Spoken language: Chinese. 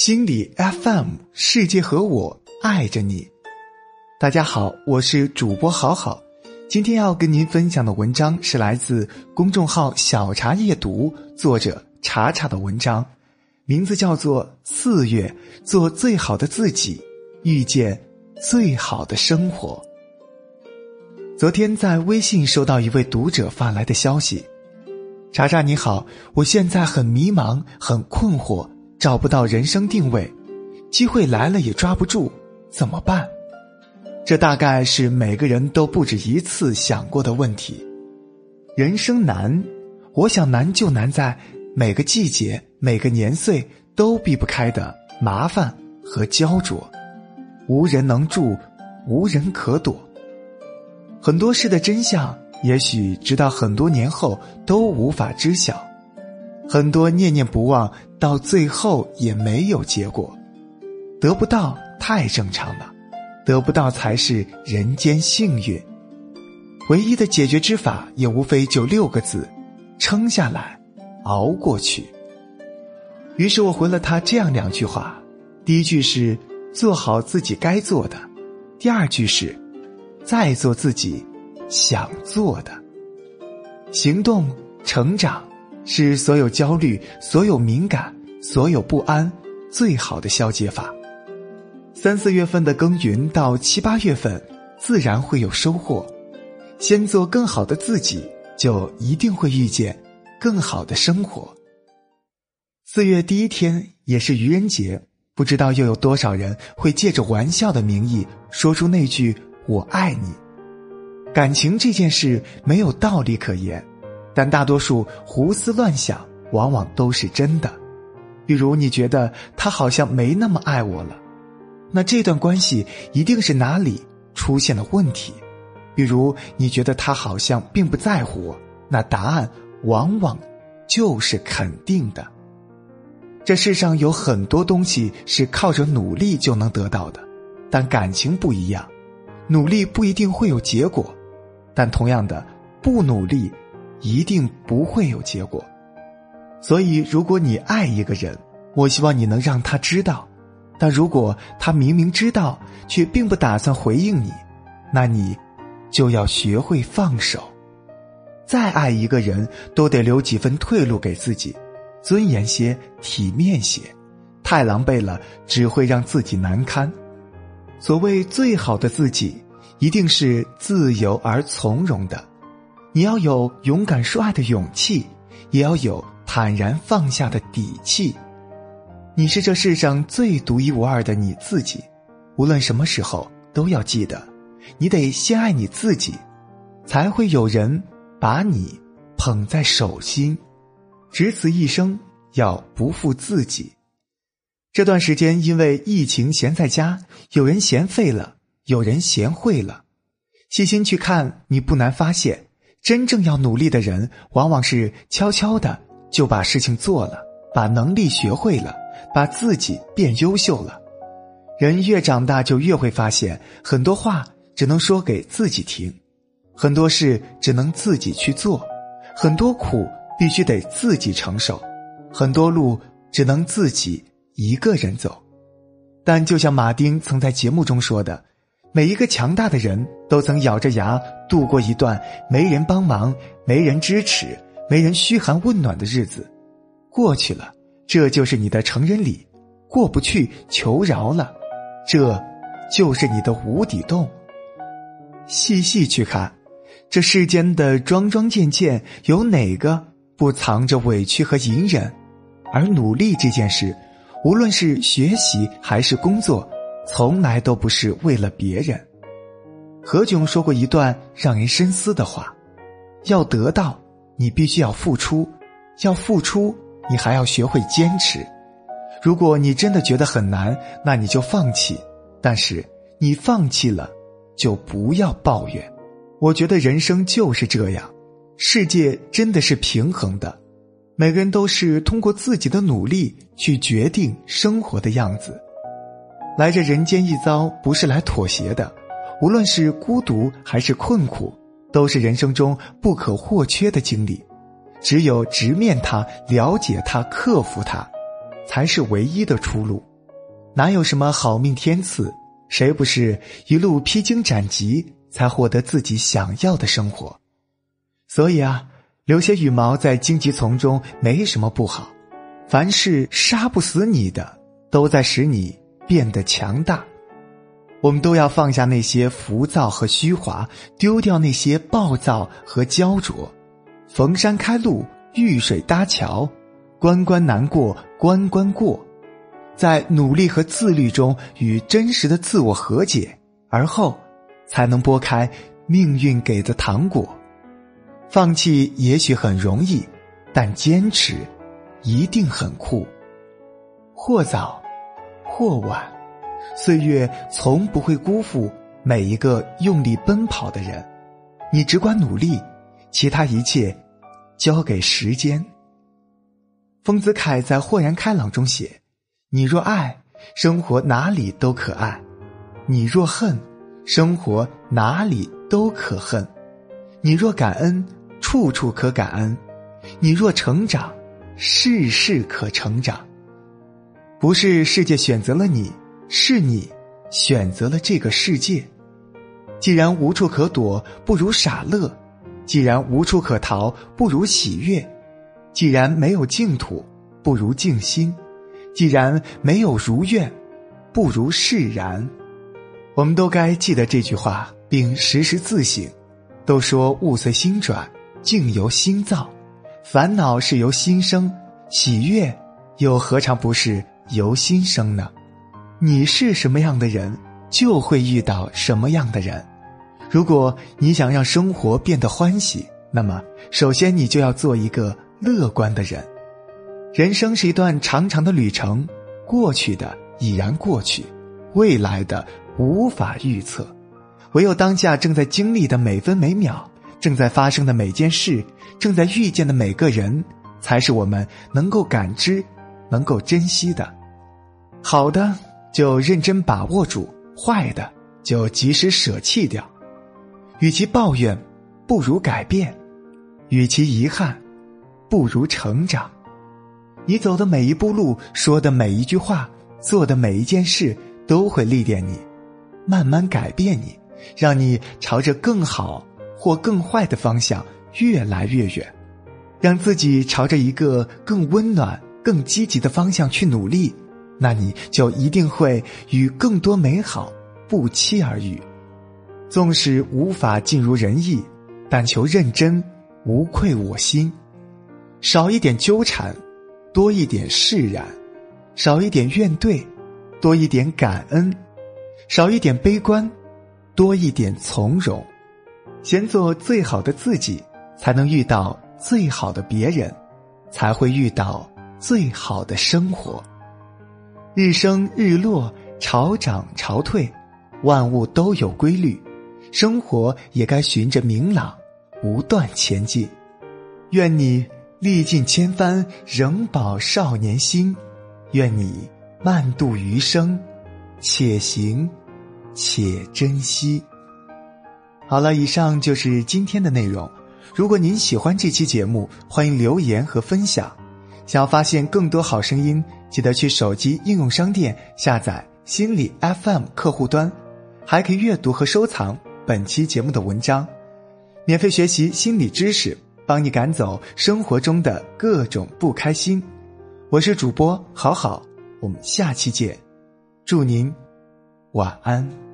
心理 FM，世界和我爱着你。大家好，我是主播好好。今天要跟您分享的文章是来自公众号“小茶夜读”作者茶茶的文章，名字叫做《四月做最好的自己，遇见最好的生活》。昨天在微信收到一位读者发来的消息：“茶茶你好，我现在很迷茫，很困惑。”找不到人生定位，机会来了也抓不住，怎么办？这大概是每个人都不止一次想过的问题。人生难，我想难就难在每个季节、每个年岁都避不开的麻烦和焦灼，无人能助，无人可躲。很多事的真相，也许直到很多年后都无法知晓。很多念念不忘，到最后也没有结果，得不到太正常了，得不到才是人间幸运。唯一的解决之法也无非就六个字：撑下来，熬过去。于是我回了他这样两句话：第一句是做好自己该做的；第二句是再做自己想做的。行动，成长。是所有焦虑、所有敏感、所有不安最好的消解法。三四月份的耕耘到七八月份，自然会有收获。先做更好的自己，就一定会遇见更好的生活。四月第一天也是愚人节，不知道又有多少人会借着玩笑的名义说出那句“我爱你”。感情这件事没有道理可言。但大多数胡思乱想，往往都是真的。比如，你觉得他好像没那么爱我了，那这段关系一定是哪里出现了问题。比如，你觉得他好像并不在乎我，那答案往往就是肯定的。这世上有很多东西是靠着努力就能得到的，但感情不一样，努力不一定会有结果，但同样的，不努力。一定不会有结果，所以如果你爱一个人，我希望你能让他知道；但如果他明明知道，却并不打算回应你，那你就要学会放手。再爱一个人，都得留几分退路给自己，尊严些，体面些。太狼狈了，只会让自己难堪。所谓最好的自己，一定是自由而从容的。你要有勇敢说爱的勇气，也要有坦然放下的底气。你是这世上最独一无二的你自己，无论什么时候都要记得，你得先爱你自己，才会有人把你捧在手心。只此一生，要不负自己。这段时间因为疫情闲在家，有人闲废了，有人闲会了。细心去看，你不难发现。真正要努力的人，往往是悄悄的就把事情做了，把能力学会了，把自己变优秀了。人越长大，就越会发现，很多话只能说给自己听，很多事只能自己去做，很多苦必须得自己承受，很多路只能自己一个人走。但就像马丁曾在节目中说的。每一个强大的人都曾咬着牙度过一段没人帮忙、没人支持、没人嘘寒问暖的日子，过去了，这就是你的成人礼；过不去，求饶了，这就是你的无底洞。细细去看，这世间的桩桩件件，有哪个不藏着委屈和隐忍？而努力这件事，无论是学习还是工作。从来都不是为了别人。何炅说过一段让人深思的话：要得到，你必须要付出；要付出，你还要学会坚持。如果你真的觉得很难，那你就放弃。但是你放弃了，就不要抱怨。我觉得人生就是这样，世界真的是平衡的，每个人都是通过自己的努力去决定生活的样子。来这人间一遭，不是来妥协的。无论是孤独还是困苦，都是人生中不可或缺的经历。只有直面它、了解它、克服它，才是唯一的出路。哪有什么好命天赐？谁不是一路披荆斩棘才获得自己想要的生活？所以啊，留些羽毛在荆棘丛中没什么不好。凡是杀不死你的，都在使你变得强大。我们都要放下那些浮躁和虚华，丢掉那些暴躁和焦灼。逢山开路，遇水搭桥，关关难过关关过。在努力和自律中与真实的自我和解，而后才能拨开命运给的糖果。放弃也许很容易，但坚持一定很酷。或早，或晚，岁月从不会辜负每一个用力奔跑的人。你只管努力，其他一切交给时间。丰子恺在《豁然开朗》中写。你若爱，生活哪里都可爱；你若恨，生活哪里都可恨；你若感恩，处处可感恩；你若成长，事事可成长。不是世界选择了你，是你选择了这个世界。既然无处可躲，不如傻乐；既然无处可逃，不如喜悦；既然没有净土，不如静心。既然没有如愿，不如释然。我们都该记得这句话，并时时自省。都说物随心转，境由心造，烦恼是由心生，喜悦又何尝不是由心生呢？你是什么样的人，就会遇到什么样的人。如果你想让生活变得欢喜，那么首先你就要做一个乐观的人。人生是一段长长的旅程，过去的已然过去，未来的无法预测，唯有当下正在经历的每分每秒，正在发生的每件事，正在遇见的每个人，才是我们能够感知、能够珍惜的。好的就认真把握住，坏的就及时舍弃掉。与其抱怨，不如改变；与其遗憾，不如成长。你走的每一步路，说的每一句话，做的每一件事，都会历练你，慢慢改变你，让你朝着更好或更坏的方向越来越远，让自己朝着一个更温暖、更积极的方向去努力，那你就一定会与更多美好不期而遇。纵使无法尽如人意，但求认真，无愧我心，少一点纠缠。多一点释然，少一点怨怼，多一点感恩；少一点悲观，多一点从容。先做最好的自己，才能遇到最好的别人，才会遇到最好的生活。日升日落，潮涨潮退，万物都有规律，生活也该循着明朗，不断前进。愿你。历尽千帆，仍保少年心。愿你慢度余生，且行且珍惜。好了，以上就是今天的内容。如果您喜欢这期节目，欢迎留言和分享。想要发现更多好声音，记得去手机应用商店下载心理 FM 客户端，还可以阅读和收藏本期节目的文章，免费学习心理知识。帮你赶走生活中的各种不开心，我是主播好好，我们下期见，祝您晚安。